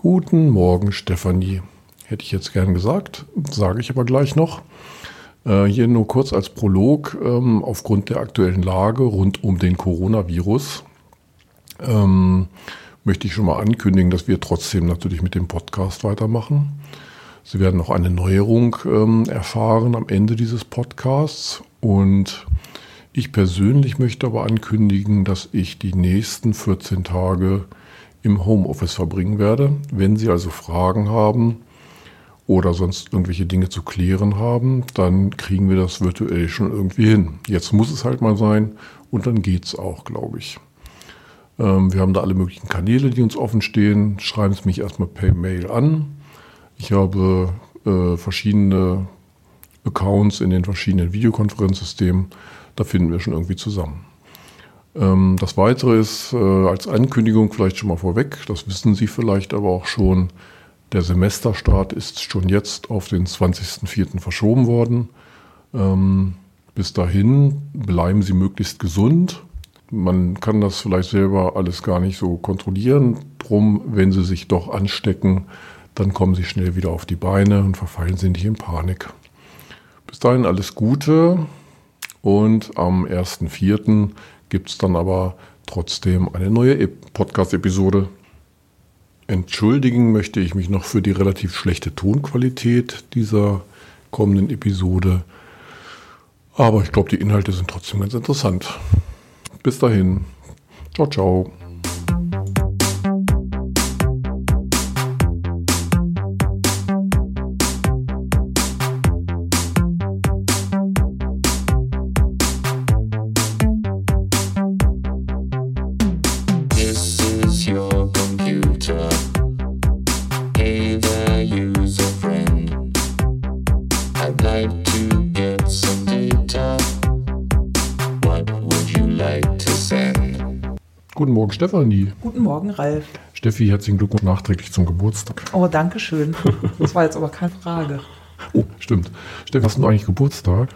Guten Morgen, Stefanie. Hätte ich jetzt gern gesagt, sage ich aber gleich noch. Äh, hier nur kurz als Prolog. Ähm, aufgrund der aktuellen Lage rund um den Coronavirus ähm, möchte ich schon mal ankündigen, dass wir trotzdem natürlich mit dem Podcast weitermachen. Sie werden noch eine Neuerung ähm, erfahren am Ende dieses Podcasts und ich persönlich möchte aber ankündigen, dass ich die nächsten 14 Tage im Homeoffice verbringen werde. Wenn Sie also Fragen haben oder sonst irgendwelche Dinge zu klären haben, dann kriegen wir das virtuell schon irgendwie hin. Jetzt muss es halt mal sein und dann geht es auch, glaube ich. Ähm, wir haben da alle möglichen Kanäle, die uns offen stehen. Schreiben Sie mich erstmal per Mail an. Ich habe äh, verschiedene Accounts in den verschiedenen Videokonferenzsystemen. Da finden wir schon irgendwie zusammen. Ähm, das Weitere ist äh, als Ankündigung vielleicht schon mal vorweg, das wissen Sie vielleicht aber auch schon, der Semesterstart ist schon jetzt auf den 20.04. verschoben worden. Ähm, bis dahin bleiben Sie möglichst gesund. Man kann das vielleicht selber alles gar nicht so kontrollieren. Drum, wenn Sie sich doch anstecken, dann kommen Sie schnell wieder auf die Beine und verfallen Sie nicht in Panik. Bis dahin alles Gute und am 1.04 gibt es dann aber trotzdem eine neue Podcast-Episode. Entschuldigen möchte ich mich noch für die relativ schlechte Tonqualität dieser kommenden Episode. Aber ich glaube, die Inhalte sind trotzdem ganz interessant. Bis dahin. Ciao, ciao. Stefanie. Guten Morgen, Ralf. Steffi, herzlichen Glückwunsch nachträglich zum Geburtstag. Oh, danke schön. Das war jetzt aber keine Frage. Oh, stimmt. Steffi, hast du eigentlich Geburtstag?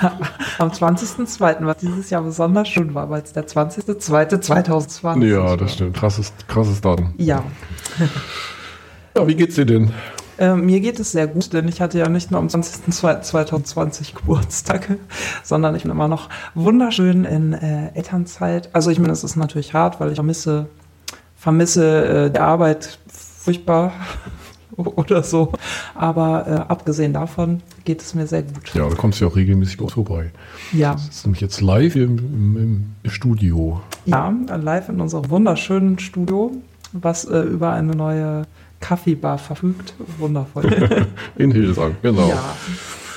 Am 20.02., was dieses Jahr besonders schön war, weil es der 20.02.2020 Ja, das stimmt. Krasses, krasses Datum. Ja. Ja, wie geht's dir denn? Äh, mir geht es sehr gut, denn ich hatte ja nicht nur am 20.02.2020 Geburtstag, sondern ich bin immer noch wunderschön in äh, Elternzeit. Also ich meine, es ist natürlich hart, weil ich vermisse, vermisse äh, die Arbeit furchtbar oder so. Aber äh, abgesehen davon geht es mir sehr gut. Ja, du kommst ja auch regelmäßig bei uns vorbei. Ja. Das ist nämlich jetzt live im, im, im Studio. Ja, live in unserem wunderschönen Studio, was äh, über eine neue Kaffeebar verfügt. Wundervoll. In Hildesheim, genau. Ja.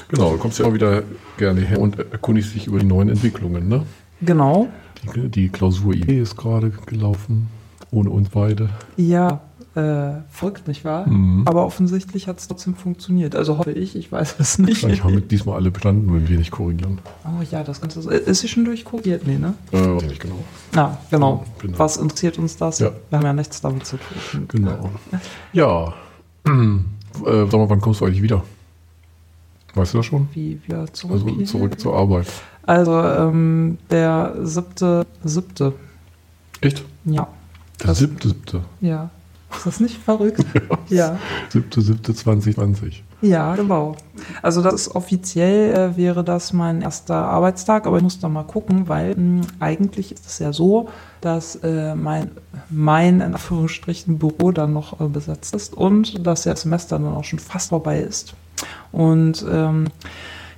Genau, du kommst ja auch wieder gerne her und erkundigst dich über die neuen Entwicklungen, ne? Genau. Die, die Klausur IE ist gerade gelaufen, ohne uns beide. Ja, äh, folgt, nicht wahr? Mhm. Aber offensichtlich hat es trotzdem funktioniert. Also hoffe ich, ich weiß es nicht. Haben wir diesmal alle bestanden, wenn wir nicht korrigieren. Oh ja, das Ganze. Ist sie schon durchkorrigiert? Nee, ne? Äh, weiß ich nicht genau. Ah, genau. Genau. Was interessiert uns das? Ja. Wir haben ja nichts damit zu tun. Genau. Ja. äh, sag mal, wann kommst du eigentlich wieder? Weißt du das schon? Wie wir zurück. Also zurück zur Arbeit. Also, ähm, der siebte, siebte. Echt? Ja. Der Das- siebte, siebte. Ja. Ist das nicht verrückt? ja. Siebte, siebte 2020. Ja, genau. Also das ist offiziell äh, wäre das mein erster Arbeitstag, aber ich muss da mal gucken, weil mh, eigentlich ist es ja so, dass äh, mein, mein in Anführungsstrichen Büro dann noch äh, besetzt ist und dass das Semester dann auch schon fast vorbei ist. Und ähm,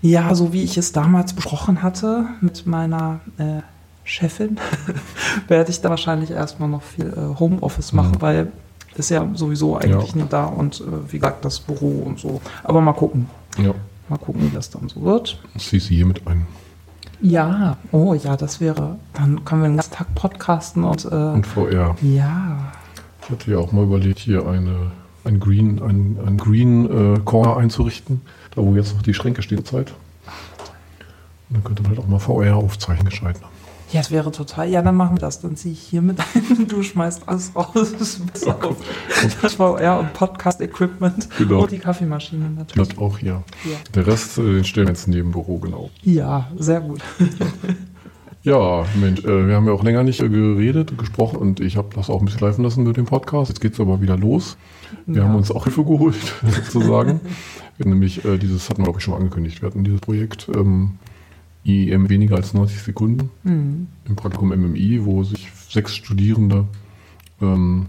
ja, so wie ich es damals besprochen hatte mit meiner äh, Chefin, werde ich da wahrscheinlich erstmal noch viel äh, Homeoffice machen, Mhm. weil ist ja sowieso eigentlich Ja. nicht da und äh, wie gesagt das Büro und so. Aber mal gucken, Ja. mal gucken, wie das dann so wird. Du hier mit ein. Ja, oh ja, das wäre, dann können wir den ganzen Tag podcasten und, äh, Und VR. ja, Ich hatte ja auch mal überlegt, hier eine, ein Green, ein, ein Green äh, Corner einzurichten, da wo jetzt noch die Schränke stehen Zeit. Und dann könnte man halt auch mal VR aufzeichnen, gescheit. ne? Ja, es wäre total, ja, dann machen wir das, dann ziehe ich hier mit ein, du schmeißt alles raus, das ist besser auf. Das VR und Podcast-Equipment Genau. und die Kaffeemaschine natürlich. Das auch hier. Ja. Der Rest äh, den stellen wir ins Nebenbüro, genau. Ja, sehr gut. Ja, Mensch, äh, wir haben ja auch länger nicht äh, geredet, gesprochen und ich habe das auch ein bisschen schleifen lassen mit dem Podcast. Jetzt geht es aber wieder los. Wir Ja. haben uns auch Hilfe geholt, sozusagen. Wir haben nämlich äh, dieses, hatten wir glaube ich schon mal angekündigt, wir hatten dieses Projekt ähm, IEM weniger als 90 Sekunden Mhm. im Praktikum MMI, wo sich sechs Studierende ähm,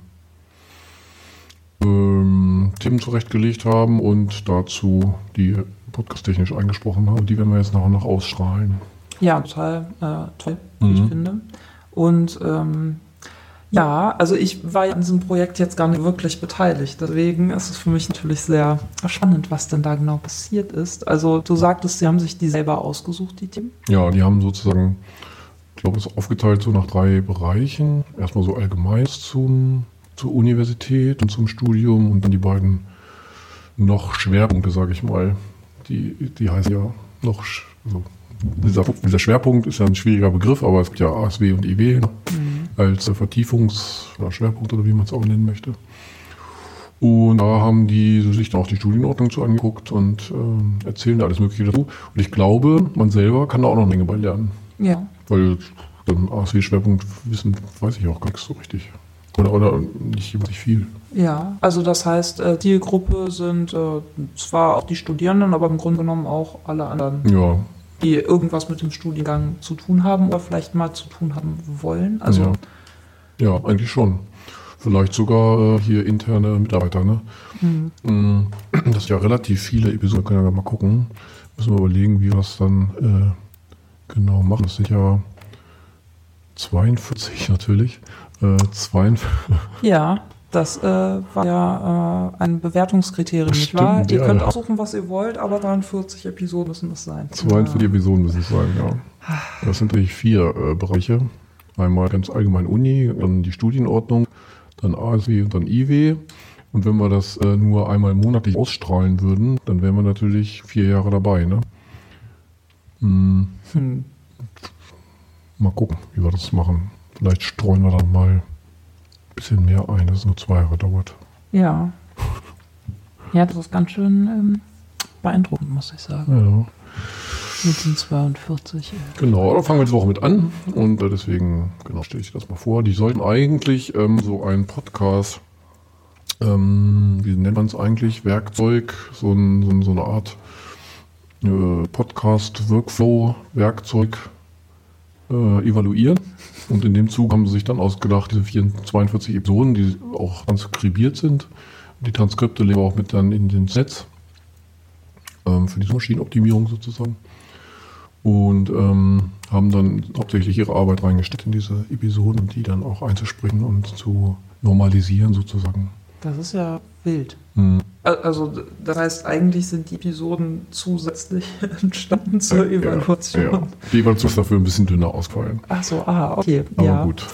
ähm, Themen zurechtgelegt haben und dazu die podcasttechnisch eingesprochen haben. Die werden wir jetzt nach und nach ausstrahlen. Ja, total äh, toll, wie ich Mhm. finde. Und ähm, ja, also ich war an diesem Projekt jetzt gar nicht wirklich beteiligt. Deswegen ist es für mich natürlich sehr spannend, was denn da genau passiert ist. Also du sagtest, sie haben sich die selber ausgesucht, die Team. Ja, die haben sozusagen, ich glaube, es ist aufgeteilt so nach drei Bereichen. Erstmal so allgemein zum, zur Universität und zum Studium und dann die beiden noch Schwerpunkte, sage ich mal. Die, die heißen ja noch, also dieser, dieser Schwerpunkt ist ja ein schwieriger Begriff, aber es gibt ja ASW und IW ne? Als äh, Vertiefungs- oder Schwerpunkt oder wie man es auch nennen möchte. Und da haben die sich dann auch die Studienordnung zu angeguckt und ähm, erzählen da alles Mögliche dazu. Und ich glaube, man selber kann da auch noch eine Menge bei lernen. Ja. Weil den ASW-Schwerpunkt wissen, weiß ich auch gar nicht so richtig. Oder, oder nicht, nicht viel. Ja, also das heißt, äh, Zielgruppe sind äh, zwar auch die Studierenden, aber im Grunde genommen auch alle anderen, Ja, die irgendwas mit dem Studiengang zu tun haben oder vielleicht mal zu tun haben wollen. Also ja. ja, eigentlich schon. Vielleicht sogar äh, hier interne Mitarbeiter. Ne? Mm, Das sind ja relativ viele Episoden, können wir mal gucken. Müssen wir überlegen, wie wir das dann äh, genau machen. Das sind ja 42 natürlich. Äh, 42, Ja, das äh, war ja äh, ein Bewertungskriterium, nicht wahr? Ihr ja, könnt ja. aussuchen, was ihr wollt, aber 43 Episoden müssen es sein. 42 Episoden müssen es sein, ja. Das sind natürlich vier äh, Bereiche. Einmal ganz allgemein Uni, dann die Studienordnung, dann ASW und dann IW. Und wenn wir das äh, nur einmal monatlich ausstrahlen würden, dann wären wir natürlich vier Jahre dabei. Ne? Hm, Hm. mal gucken, wie wir das machen. Vielleicht streuen wir dann mal bisschen mehr ein, dass es nur zwei Jahre dauert. Ja. Ja, das ist ganz schön ähm, beeindruckend, muss ich sagen. Ja. Mit den 42. Äh. Genau, da fangen wir jetzt Woche mit an und äh, deswegen genau stelle ich das mal vor. Die sollten eigentlich ähm, so ein Podcast, ähm, wie nennt man es eigentlich, Werkzeug, so, ein, so, so eine Art äh, Podcast-Workflow-Werkzeug äh, evaluieren. Und in dem Zug haben sie sich dann ausgedacht, diese 4, 42 Episoden, die auch transkribiert sind. Die Transkripte legen wir auch mit dann in den Netz ähm, für die Maschinenoptimierung sozusagen und ähm, haben dann hauptsächlich ihre Arbeit reingesteckt in diese Episoden die dann auch einzuspringen und zu normalisieren sozusagen. Das ist ja wild. Hm. Al- Also, das heißt, eigentlich sind die Episoden zusätzlich entstanden zur Evaluation. Ja, ja. Die Evaluation ist dafür ein bisschen dünner ausgefallen. Ach so, ah, okay. Aber ja. gut,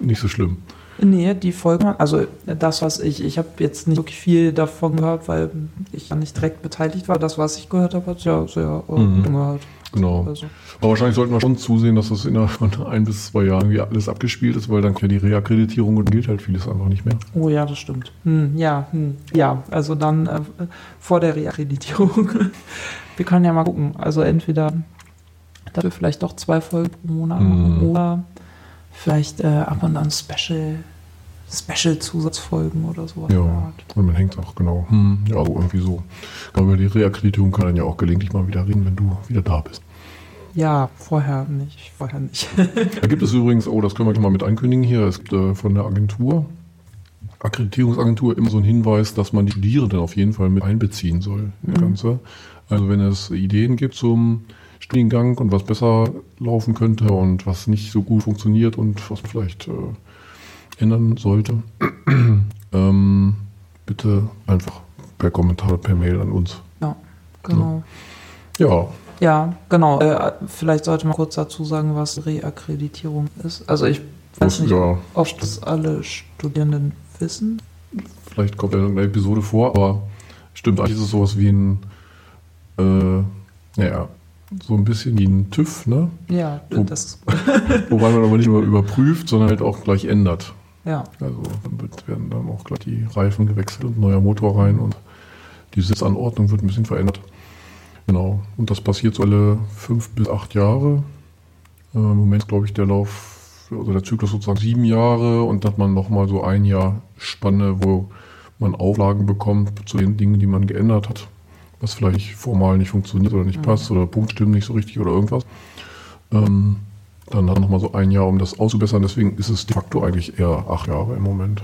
nicht so schlimm. Nee, die Folgen, also das, was ich, ich habe jetzt nicht wirklich viel davon gehört, weil ich ja nicht direkt beteiligt war. Das, was ich gehört habe, hat ja sehr äh, Mhm. gehört. Genau. Also, Aber wahrscheinlich sollten wir schon zusehen, dass das innerhalb von ein bis zwei Jahren irgendwie alles abgespielt ist, weil dann ja die Reakkreditierung und gilt halt vieles einfach nicht mehr. oh ja, das stimmt. Hm, ja, hm, ja, also dann äh, vor der Reakkreditierung. Wir können ja mal gucken. Also entweder, wir vielleicht doch zwei Folgen pro Monat machen Mhm. oder vielleicht äh, ab und an Special, Special-Zusatzfolgen oder sowas. Ja, und man hängt auch genau. Hm, ja, so irgendwie so. Aber über die Reakkreditierung kann dann ja auch gelegentlich mal wieder reden, wenn du wieder da bist. Ja, vorher nicht, vorher nicht. Da gibt es übrigens, oh, das können wir gleich mal mit ankündigen hier, es gibt äh, von der Agentur, Akkreditierungsagentur, immer so einen Hinweis, dass man die Studierenden auf jeden Fall mit einbeziehen soll. Das Ganze. Also wenn es Ideen gibt zum Studiengang und was besser laufen könnte und was nicht so gut funktioniert und was man vielleicht äh, ändern sollte, ähm, bitte einfach per Kommentar oder per Mail an uns. ja, genau. Ja, Ja, genau. Äh, vielleicht sollte man kurz dazu sagen, was Reakkreditierung ist. Also ich weiß nicht, ja, ob das alle Studierenden wissen. Vielleicht kommt ja in irgendeiner Episode vor, aber stimmt, eigentlich ist es sowas wie ein, äh, naja, so ein bisschen wie ein TÜV, ne? Ja, Oh. das Wobei man aber nicht nur überprüft, sondern halt auch gleich ändert. Ja. Also dann wird, werden dann auch gleich die Reifen gewechselt und neuer Motor rein und die Sitzanordnung wird ein bisschen verändert. Genau. Und das passiert so alle fünf bis acht Jahre. Äh, Im Moment glaube ich der Lauf, also der Zyklus sozusagen sieben Jahre und dann hat man nochmal so ein Jahr Spanne, wo man Auflagen bekommt zu den Dingen, die man geändert hat, was vielleicht formal nicht funktioniert oder nicht Mhm. passt oder Punktstimmen nicht so richtig oder irgendwas. Ähm, dann hat man nochmal so ein Jahr, um das auszubessern. Deswegen ist es de facto eigentlich eher acht Jahre im Moment,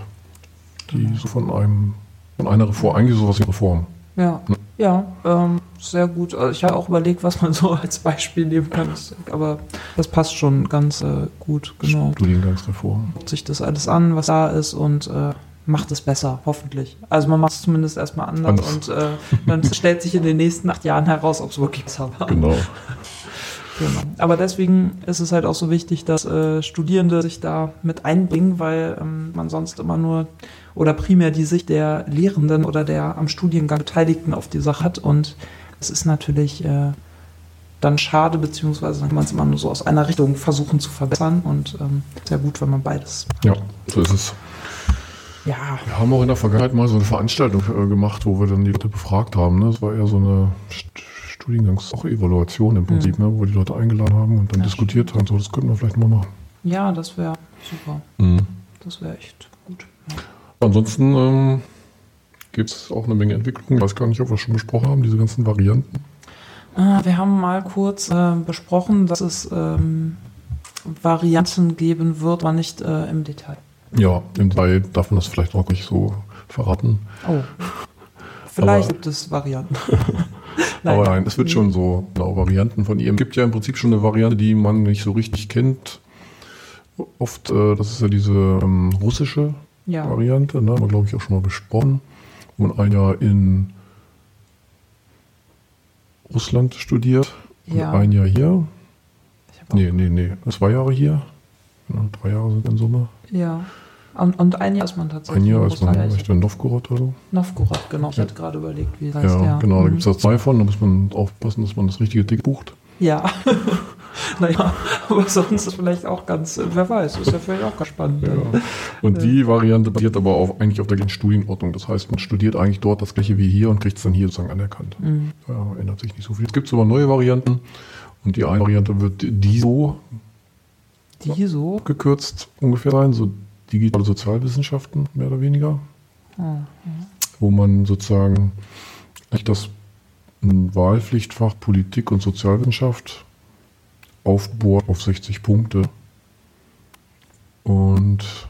die so von einem, von einer Reform, eigentlich sowas wie Reform. Ja, Ne? ja, ähm, sehr gut. Also ich habe auch überlegt, was man so als Beispiel nehmen kann, aber das passt schon ganz äh, gut, genau. Studiengangsreform. Guckt sich das alles an, was da ist und äh, macht es besser, hoffentlich. Also man macht es zumindest erstmal anders Anders. und äh, dann stellt sich in den nächsten acht Jahren heraus, ob es wirklich besser war. Genau. Genau. Aber deswegen ist es halt auch so wichtig, dass äh, Studierende sich da mit einbringen, weil ähm, man sonst immer nur oder primär die Sicht der Lehrenden oder der am Studiengang Beteiligten auf die Sache hat. Und es ist natürlich äh, dann schade, beziehungsweise dann kann man es immer nur so aus einer Richtung versuchen zu verbessern. Und ähm, sehr gut, wenn man beides. Ja, so ist es. Ja, Wir haben auch in der Vergangenheit mal so eine Veranstaltung äh, gemacht, wo wir dann die Leute befragt haben. Ne? Das war eher so eine Studiengangs auch Evaluation im Prinzip, ne? wo wir die Leute eingeladen haben und dann Ja, diskutiert haben. So, das könnten wir vielleicht mal machen. ja, das wäre super. Mhm. Das wäre echt gut. Ja. Ansonsten ähm, gibt es auch eine Menge Entwicklungen. Ich weiß gar nicht, ob wir schon besprochen haben, diese ganzen Varianten. Äh, Wir haben mal kurz äh, besprochen, dass es ähm, Varianten geben wird, aber nicht äh, im Detail. Ja, im Detail darf man das vielleicht auch nicht so verraten. Oh. Vielleicht Aber- gibt es Varianten. Aber nein, es wird schon so genau Varianten von ihm. Es gibt ja im Prinzip schon eine Variante, die man nicht so richtig kennt. Oft, äh, das ist ja diese ähm, russische Ja. Variante, ne? haben wir glaube ich auch schon mal besprochen, wo man ein Jahr in Russland studiert und Ja. ein Jahr hier. Nee, nee, nee, zwei Jahre hier. Genau, drei Jahre sind in Summe. Ja. Und, und ein Jahr ist man tatsächlich. Ein Jahr ist man vielleicht in Novgorod oder so. Novgorod, genau. Ich hatte gerade überlegt, wie das Ja, heißt. Ja, genau, da Mhm. gibt es da zwei von. Da muss man aufpassen, dass man das richtige Ticket bucht. Ja. naja, aber sonst ist vielleicht auch ganz, wer weiß, ist ja vielleicht auch ganz spannend. Ja. Und die Variante basiert aber auf, eigentlich auf der gleichen Studienordnung. Das heißt, man studiert eigentlich dort das gleiche wie hier und kriegt es dann hier sozusagen anerkannt. Mhm. Ja, ändert sich nicht so viel. Es gibt aber neue Varianten. Und die eine Variante wird DISO Die so. gekürzt ungefähr sein, so digitale Sozialwissenschaften, mehr oder weniger. Mhm. Wo man sozusagen das Wahlpflichtfach Politik und Sozialwissenschaft aufbohrt auf 60 Punkte. Und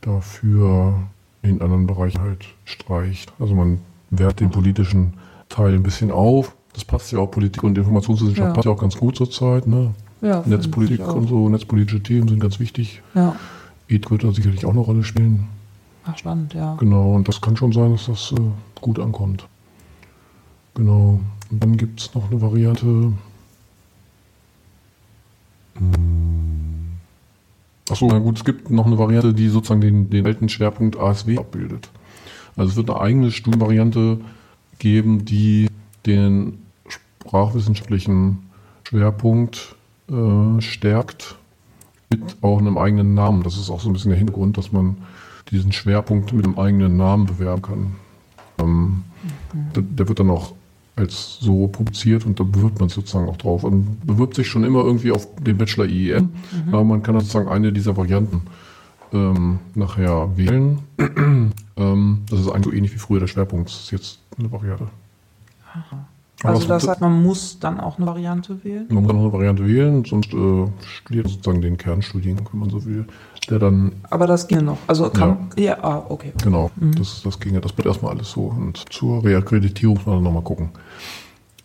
dafür in anderen Bereichen halt streicht. Also man wehrt den politischen Teil ein bisschen auf. Das passt ja auch, Politik und Informationswissenschaft Ja. passt ja auch ganz gut zurzeit. Ne? Ja, Netzpolitik und so, netzpolitische Themen sind ganz wichtig. Ja. Ethik wird da sicherlich auch eine Rolle spielen. Ach, spannend, ja. Genau, und das kann schon sein, dass das äh, gut ankommt. Genau. Und dann gibt es noch eine Variante. Achso, na gut, es gibt noch eine Variante, die sozusagen den, den alten Schwerpunkt ASW abbildet. Also es wird eine eigene Studienvariante geben, die den sprachwissenschaftlichen Schwerpunkt äh, stärkt mit auch einem eigenen Namen. Das ist auch so ein bisschen der Hintergrund, dass man diesen Schwerpunkt mit einem eigenen Namen bewerben kann. Ähm, der, der wird dann auch als so publiziert und da bewirbt man sozusagen auch drauf. Und bewirbt sich schon immer irgendwie auf den Bachelor IEM, aber man kann sozusagen eine dieser Varianten ähm, nachher wählen. ähm, das ist eigentlich so ähnlich wie früher der Schwerpunkt. Das ist jetzt eine Variante. Aber Also das heißt, man muss dann auch eine Variante wählen? man muss noch eine Variante wählen, sonst äh, studiert sozusagen den Kernstudiengang, wenn man so will. Der dann, Aber das ginge noch. Also kann. Ja, ah, okay. genau, das, das ginge, das bleibt erstmal alles so. Und zur Reakkreditierung muss man dann nochmal gucken.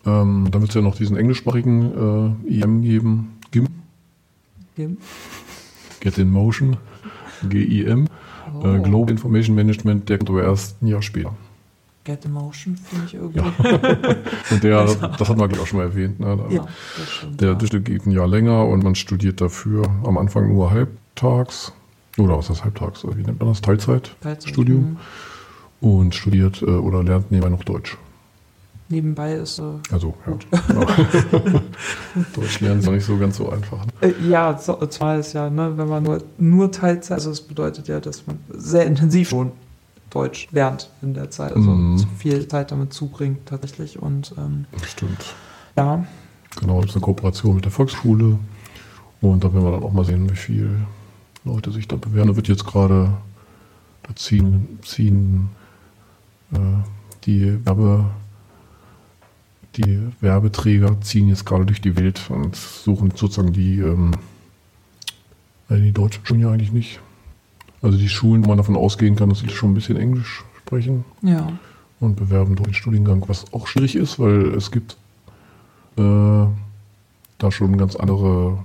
Ähm, dann wird es ja noch diesen englischsprachigen äh, IM geben, GIM, Gim. Get in Motion, GIM, Oh. äh, Global Information Management, der kommt aber erst ein Jahr später. Get Emotion finde ich irgendwie. Und der, das hat man glaube ich auch schon mal erwähnt, ne? Da- Ja, das stimmt. Der ja. Durchschnitt geht ein Jahr länger und man studiert dafür am Anfang nur halbtags. Oder was heißt halbtags? Wie nennt man das? Teilzeit? Teilzeit, Studium. mhm. Und studiert äh, oder lernt nebenbei noch Deutsch. Nebenbei ist. Äh, Also, ja. Genau. Deutsch lernen ist auch nicht so ganz so einfach. Ne? äh, ja, zwar ist ja, ne, wenn man nur, nur Teilzeit, also das bedeutet ja, dass man sehr intensiv schon Deutsch lernt in der Zeit, also Mhm. viel Zeit damit zubringt tatsächlich und ähm, Stimmt. ja, Genau, das ist eine Kooperation mit der Volksschule. Und da werden wir dann auch mal sehen, wie viele Leute sich da bewerben. Da wird jetzt gerade, da ziehen, ziehen äh, die Werbe, die Werbeträger ziehen jetzt gerade durch die Welt und suchen sozusagen die, ähm, die deutschen Schulen ja eigentlich nicht. Also die Schulen, wo man davon ausgehen kann, dass sie schon ein bisschen Englisch sprechen. Ja. Und bewerben dort den Studiengang, was auch schwierig ist, weil es gibt äh, da schon ganz andere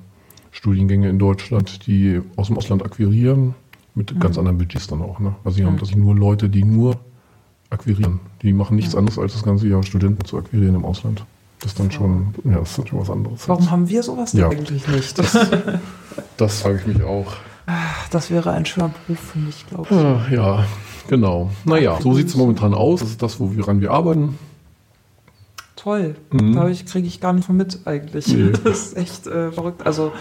Studiengänge in Deutschland, die aus dem Ausland akquirieren, mit mhm. ganz anderen Budgets dann auch. Ne? Also sie mhm. haben tatsächlich nur Leute, die nur akquirieren. Die machen nichts mhm. anderes, als das ganze Jahr Studenten zu akquirieren im Ausland. Das ist dann schon, ja, das ist dann schon was anderes. Warum haben wir sowas ja. eigentlich nicht? Das, das frage ich mich auch. Das wäre ein schöner Beruf für mich, glaube ich. Ah, ja, genau. Naja, so sieht es momentan aus. Das ist das, woran wir arbeiten. Toll. Mhm. Da kriege ich gar nicht von mit eigentlich. Nee. Das ist echt äh, verrückt. Also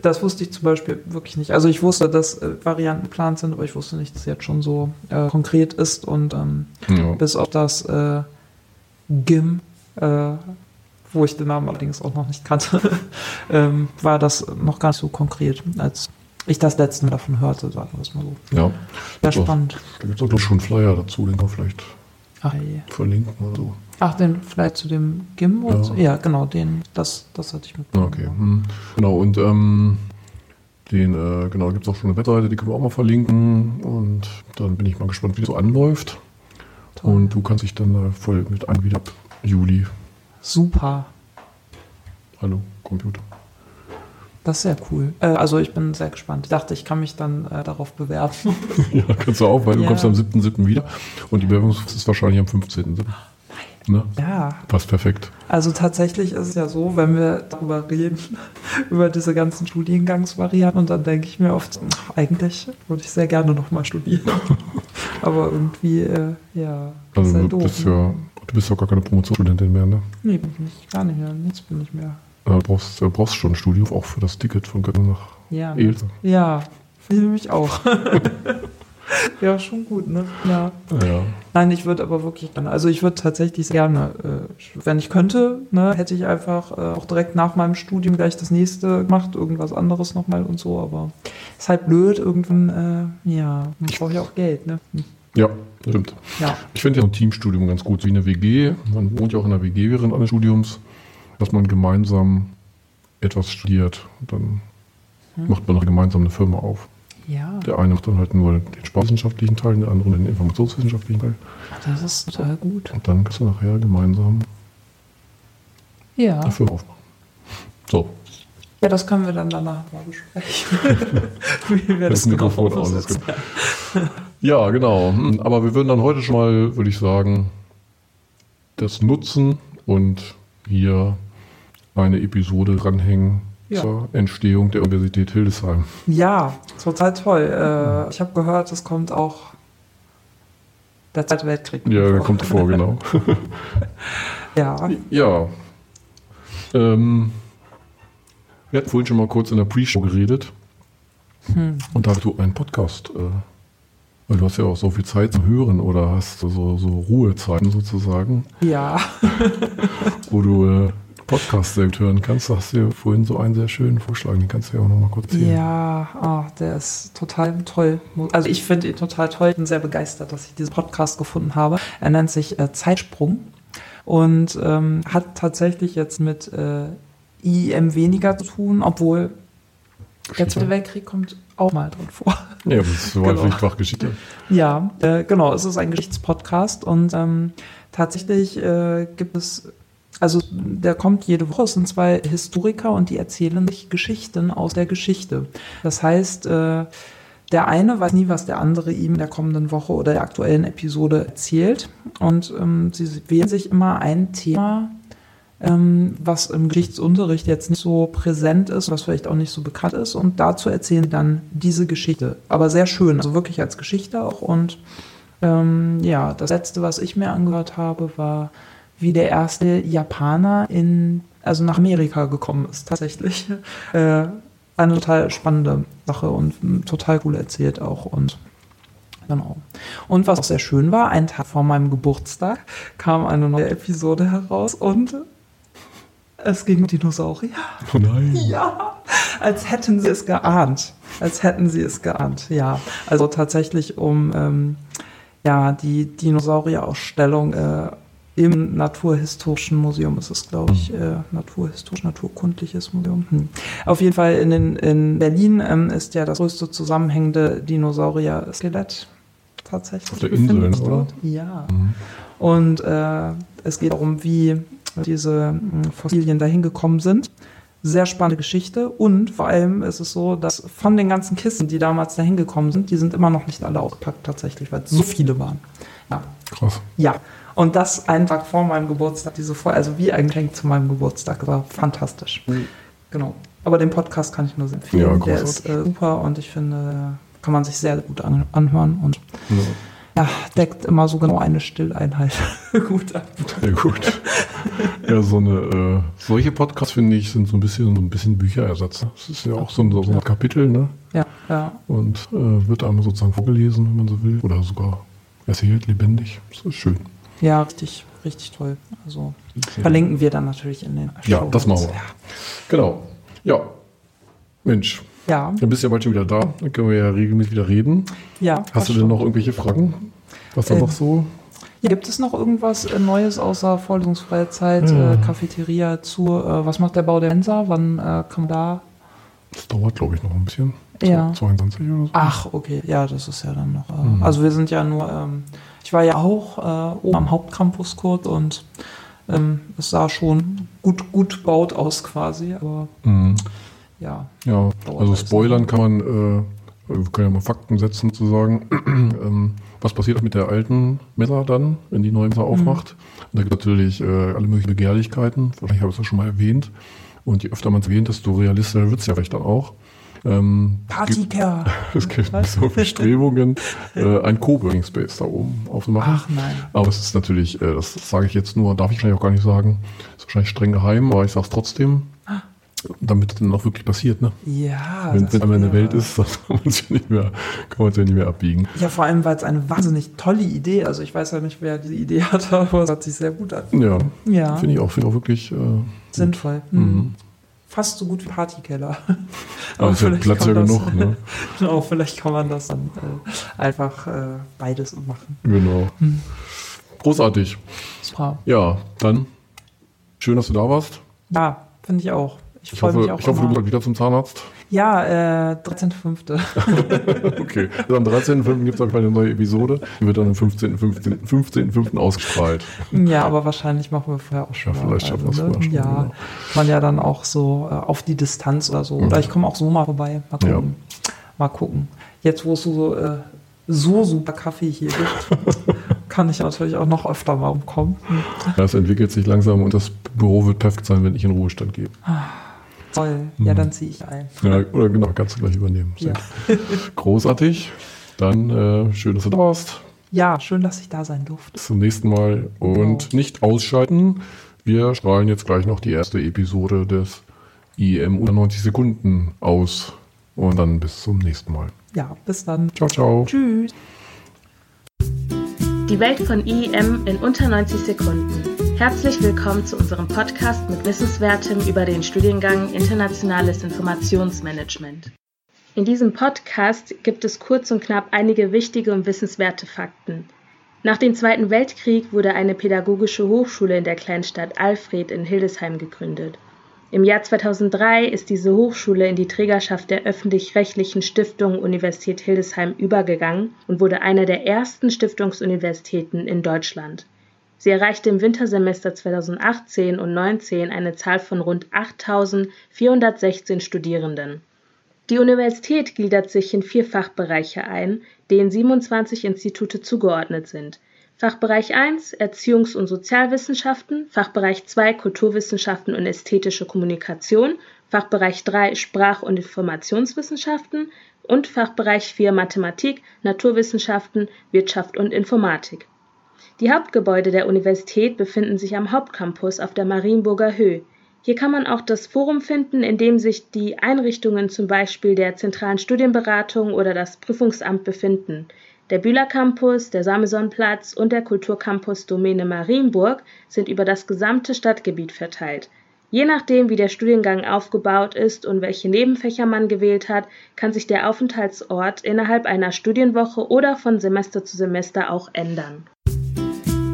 das wusste ich zum Beispiel wirklich nicht. Also ich wusste, dass äh, Varianten geplant sind, aber ich wusste nicht, dass es jetzt schon so äh, konkret ist und ähm, ja. bis auf das äh, GIM, äh, wo ich den Namen allerdings auch noch nicht kannte, ähm, war das noch gar nicht so konkret, als ich das letzte Mal davon hörte, sagen wir es mal so. Ja. Sehr spannend. Da gibt es auch schon einen Flyer dazu, den wir vielleicht Ach, verlinken oder so. Ach, den vielleicht zu dem GIM? Ja. So? ja, genau, den, das, das hatte ich mitbekommen. Okay, hm. genau, und ähm, den, äh, genau, gibt es auch schon eine Webseite, die können wir auch mal verlinken und dann bin ich mal gespannt, wie das so anläuft. Toll. Und du kannst dich dann äh, voll mit wieder ab Juli. Super. Hallo, Computer. Das ist sehr cool. Äh, also ich bin sehr gespannt. Ich dachte, ich kann mich dann äh, darauf bewerben. ja, kannst du auch, weil ja. du kommst am 7.7. wieder und die Bewerbung ist wahrscheinlich am 15.7. Ne? Ja. Passt perfekt. Also tatsächlich ist es ja so, wenn wir darüber reden, über diese ganzen Studiengangsvarianten, und dann denke ich mir oft, eigentlich würde ich sehr gerne nochmal studieren. Aber irgendwie, äh, ja. Also halt du, doof, bist ne? ja, du bist ja gar keine Promotionsstudentin mehr, ne? Nee, bin ich gar nicht mehr. Nichts bin ich mehr. Du brauchst, du brauchst schon ein Studium, auch für das Ticket von Göttingen nach ja, ne? Ja, finde ich mich auch. ja, schon gut, ne? Ja. ja. Nein, ich würde aber wirklich gerne, also ich würde tatsächlich gerne, äh, wenn ich könnte, ne, hätte ich einfach äh, auch direkt nach meinem Studium gleich das nächste gemacht, irgendwas anderes nochmal und so, aber ist halt blöd, irgendwann, äh, ja, man braucht ja auch Geld, ne? Hm. Ja, stimmt. Ja. Ich finde ja ein Teamstudium ganz gut, wie eine WG. Man wohnt ja auch in einer WG während eines Studiums, dass man gemeinsam etwas studiert. Dann hm. macht man noch gemeinsam eine Firma auf. Ja. Der eine macht dann halt nur den sportwissenschaftlichen Teil, der andere den informationswissenschaftlichen Teil. Das ist total gut. Und dann kannst du nachher gemeinsam ja. eine Firma aufmachen. So. Ja, das können wir dann danach mal besprechen. Wie wir das, das genau aussetzen. Ja, genau. Hm, aber wir würden dann heute schon mal, würde ich sagen, das nutzen und hier eine Episode dranhängen, ja. zur Entstehung der Universität Hildesheim. Ja, total toll. Äh, ich habe gehört, es kommt auch der Zweite Weltkrieg. Ja, der kommt vor, genau. ja. Ja. Ähm, wir hatten vorhin schon mal kurz in der Pre-Show geredet. Hm. Und da hast du einen Podcast, äh, weil du hast ja auch so viel Zeit zum Hören oder hast so, so Ruhezeiten sozusagen. Ja. wo du äh, Podcast selbst hören kannst. Du hast dir vorhin so einen sehr schönen Vorschlag, den kannst du ja auch noch mal kurz erzählen. Ja, oh, der ist total toll. Also ich finde ihn total toll. Ich bin sehr begeistert, dass ich diesen Podcast gefunden habe. Er nennt sich äh, Zeitsprung und ähm, hat tatsächlich jetzt mit äh, IM weniger zu tun, obwohl der Zweite Weltkrieg kommt auch mal drin vor. Ja, das ist so genau. einfach Geschichte. Ja, äh, genau. Es ist ein Geschichtspodcast und ähm, tatsächlich äh, gibt es also der kommt jede Woche, sind zwei Historiker und die erzählen sich Geschichten aus der Geschichte. Das heißt, äh, der eine weiß nie, was der andere ihm in der kommenden Woche oder der aktuellen Episode erzählt. Und ähm, sie wählen sich immer ein Thema, ähm, was im Geschichtsunterricht jetzt nicht so präsent ist, was vielleicht auch nicht so bekannt ist. Und dazu erzählen dann diese Geschichte. Aber sehr schön, also wirklich als Geschichte auch. Und ähm, ja, das letzte, was ich mir angehört habe, war wie der erste Japaner in, also nach Amerika gekommen ist, tatsächlich. Äh, eine total spannende Sache und total cool erzählt auch und Genau. Und was auch sehr schön war, einen Tag vor meinem Geburtstag kam eine neue Episode heraus und Es ging um Dinosaurier. Oh nein. Ja, als hätten sie es geahnt. Als hätten sie es geahnt, ja. Also tatsächlich um ähm, ja, die Dinosaurierausstellung äh, im Naturhistorischen Museum ist es, glaube ich, äh, Naturhistorisch, Naturkundliches Museum. Hm. Auf jeden Fall in, den, in Berlin ähm, ist ja das größte zusammenhängende Dinosaurier-Skelett tatsächlich. Auf der Insel, oder? dort. Ja. Und äh, es geht darum, wie diese mh, Fossilien dahin gekommen sind. Sehr spannende Geschichte und vor allem ist es so, dass von den ganzen Kissen, die damals dahin gekommen sind, die sind immer noch nicht alle ausgepackt tatsächlich, weil es so viele waren. Ja. Krass. Ja. Und das einen Tag vor meinem Geburtstag, diese Folge, also wie ein Geschenk zu meinem Geburtstag, das war fantastisch. Genau. Aber den Podcast kann ich nur sehr empfehlen. Ja, Der ist äh, super und ich finde, kann man sich sehr gut an, anhören und Ja. ja, deckt immer so genau eine Stilleinheit gut ab. Sehr gut. Ja, so eine, äh, solche Podcasts finde ich sind so ein bisschen so ein bisschen Bücherersatz. Das ist ja auch so ein, so ein Kapitel, ne? Ja, ja. Und äh, wird einem sozusagen vorgelesen, wenn man so will, oder sogar erzählt, lebendig. Das ist schön. Ja, richtig, richtig toll. Also verlinken wir dann natürlich in den Ja, Show das machen wir. Genau. Ja. Mensch, Ja, dann bist du ja bald schon wieder da. Dann können wir ja regelmäßig wieder reden. ja. Hast du denn noch schon. irgendwelche Fragen? Was da Ähm, noch so? Ja, gibt es noch irgendwas äh, Neues außer vorlesungsfreie Zeit, Ja. äh, Cafeteria zu? Äh, was macht der Bau der Mensa? Wann äh, kann man da? Das dauert, glaube ich, noch ein bisschen. Ja. 22 oder so. Ach, okay, ja, das ist ja dann noch. Mhm. Also wir sind ja nur. Ähm, ich war ja auch äh, oben am Hauptcampus kurz und ähm, es sah schon gut gut baut aus quasi, aber Mhm. ja. Ja, also spoilern kann man, äh, wir können ja mal Fakten setzen sozusagen. ähm, was passiert mit der alten Messer dann, wenn die neue Messer aufmacht? Und da gibt es natürlich äh, alle möglichen Begehrlichkeiten. Wahrscheinlich habe ich es ja schon mal erwähnt. Und je öfter man es erwähnt, desto realistischer wird es ja vielleicht dann auch. Ähm, Partyker! es gibt so Bestrebungen, äh, ein Coworking Space da oben aufzumachen. Ach nein. Aber es ist natürlich, äh, das sage ich jetzt nur, darf ich vielleicht auch gar nicht sagen, ist wahrscheinlich streng geheim, aber ich sage es trotzdem, damit es dann auch wirklich passiert. Ne? Ja. Wenn es einmal eine wäre- Welt ist, dann kann man es ja nicht mehr, kann man es ja nicht mehr abbiegen. Ja, vor allem, weil es eine wahnsinnig tolle Idee Also ich weiß ja nicht, wer diese Idee hatte, aber es hat sich sehr gut an. Ja, Ja, finde ich auch, finde ich auch wirklich. Äh, sinnvoll. Mhm. Mhm. Fast so gut wie Partykeller. aber ist ja Platz ja kann das- genug. Ne? Genau, vielleicht kann man das dann äh, einfach äh, beides machen. Genau. Mhm. Großartig. Super. Ja, dann schön, dass du da warst. Ja, finde ich auch. Ich, Ich freue hoffe, mich auch. ich hoffe du bist wieder zum Zahnarzt. Ja, äh, 13.5. Okay. Also am 13.05. gibt es auf eine neue Episode. Die wird dann am 15.05. 15. 15. ausgestrahlt. ja, aber wahrscheinlich machen wir vorher auch schon. Ja, vielleicht schaffen wir es ne? vorher schon, Ja, genau. man ja dann auch so äh, auf die Distanz oder so. Oder ich komme auch so mal vorbei. Mal Ja. gucken. Mal gucken. Jetzt, wo es so, äh, so super Kaffee hier gibt, kann ich natürlich auch noch öfter mal umkommen. Ja, es entwickelt sich langsam und das Büro wird perfekt sein, wenn ich in Ruhestand gehe. Toll. Ja, Mhm. dann ziehe ich ein. Ja, oder genau, kannst du gleich übernehmen. Sehr Ja. Großartig. Dann äh, schön, dass du da warst. ja, schön, dass ich da sein durfte. Bis zum nächsten Mal und Genau. nicht ausschalten. Wir strahlen jetzt gleich noch die erste Episode des IM unter 90 Sekunden aus. Und dann bis zum nächsten Mal. Ja, bis dann. Ciao, ciao. Tschüss. Die Welt von IEM in unter 90 Sekunden. Herzlich willkommen zu unserem Podcast mit Wissenswertem über den Studiengang Internationales Informationsmanagement. In diesem Podcast gibt es kurz und knapp einige wichtige und wissenswerte Fakten. Nach dem Zweiten Weltkrieg wurde eine pädagogische Hochschule in der Kleinstadt Alfred in Hildesheim gegründet. Im Jahr 2003 ist diese Hochschule in die Trägerschaft der öffentlich-rechtlichen Stiftung Universität Hildesheim übergegangen und wurde eine der ersten Stiftungsuniversitäten in Deutschland. Sie erreichte im Wintersemester 2018 und 19 eine Zahl von rund 8.416 Studierenden. Die Universität gliedert sich in vier Fachbereiche ein, denen 27 Institute zugeordnet sind. Fachbereich 1 Erziehungs- und Sozialwissenschaften, Fachbereich 2 Kulturwissenschaften und ästhetische Kommunikation, Fachbereich 3 Sprach- und Informationswissenschaften und Fachbereich 4 Mathematik, Naturwissenschaften, Wirtschaft und Informatik. Die Hauptgebäude der Universität befinden sich am Hauptcampus auf der Marienburger Höhe. Hier kann man auch das Forum finden, in dem sich die Einrichtungen zum Beispiel der zentralen Studienberatung oder das Prüfungsamt befinden. Der Bühler Campus, der Samesonplatz und der Kulturcampus Domäne Marienburg sind über das gesamte Stadtgebiet verteilt. Je nachdem, wie der Studiengang aufgebaut ist und welche Nebenfächer man gewählt hat, kann sich der Aufenthaltsort innerhalb einer Studienwoche oder von Semester zu Semester auch ändern.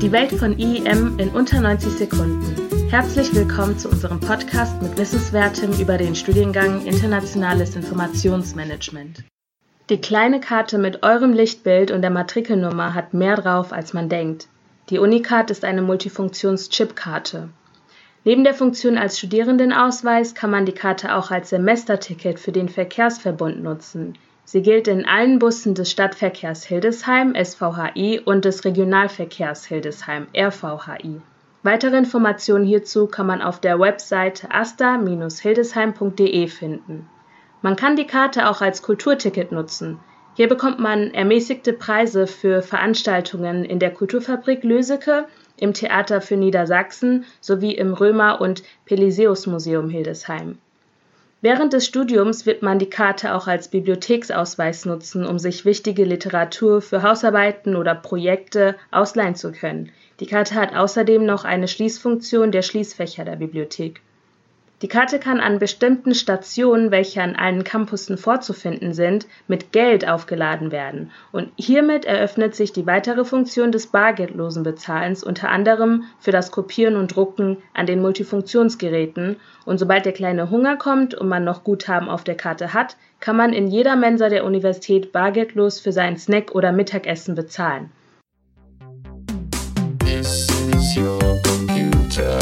Die Welt von IEM in unter 90 Sekunden. Herzlich willkommen zu unserem Podcast mit Wissenswertem über den Studiengang Internationales Informationsmanagement. Die kleine Karte mit eurem Lichtbild und der Matrikelnummer hat mehr drauf, als man denkt. Die Unicard ist eine Multifunktions-Chipkarte. Neben der Funktion als Studierendenausweis kann man die Karte auch als Semesterticket für den Verkehrsverbund nutzen. Sie gilt in allen Bussen des Stadtverkehrs Hildesheim SVHI und des Regionalverkehrs Hildesheim RVHI. Weitere Informationen hierzu kann man auf der Webseite asta-hildesheim.de finden. Man kann die Karte auch als Kulturticket nutzen. Hier bekommt man ermäßigte Preise für Veranstaltungen in der Kulturfabrik Löseke im Theater für Niedersachsen sowie im Römer- und Pelisäus-Museum Hildesheim. Während des Studiums wird man die Karte auch als Bibliotheksausweis nutzen, um sich wichtige Literatur für Hausarbeiten oder Projekte ausleihen zu können. Die Karte hat außerdem noch eine Schließfunktion der Schließfächer der Bibliothek. Die Karte kann an bestimmten Stationen, welche an allen Campussen vorzufinden sind, mit Geld aufgeladen werden, und hiermit eröffnet sich die weitere Funktion des bargeldlosen Bezahlens unter anderem für das Kopieren und Drucken an den Multifunktionsgeräten, und sobald der kleine Hunger kommt und man noch Guthaben auf der Karte hat, kann man in jeder Mensa der Universität bargeldlos für seinen Snack oder Mittagessen bezahlen. This is your computer.